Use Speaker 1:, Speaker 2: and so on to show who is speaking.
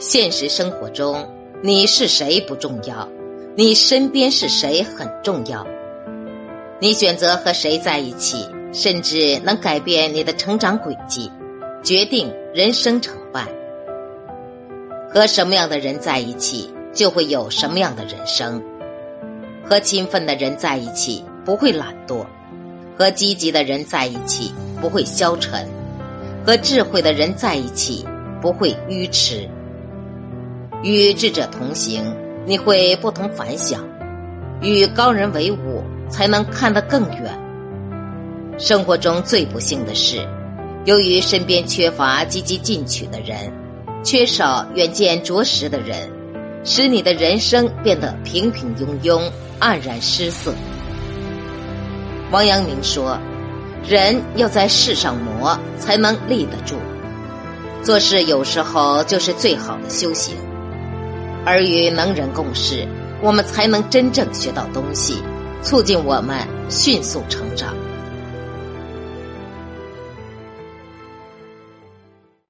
Speaker 1: 现实生活中，你是谁不重要，你身边是谁很重要。你选择和谁在一起，甚至能改变你的成长轨迹，决定人生成败。和什么样的人在一起，就会有什么样的人生。和勤奋的人在一起，不会懒惰；和积极的人在一起，不会消沉；和智慧的人在一起，不会愚痴。与智者同行，你会不同凡响；与高人为伍，才能看得更远。生活中最不幸的是，由于身边缺乏积极进取的人，缺少远见卓识的人，使你的人生变得平平庸庸、黯然失色。王阳明说：“人要在世上磨，才能立得住。做事有时候就是最好的修行。”而与能人共事，我们才能真正学到东西，促进我们迅速成长。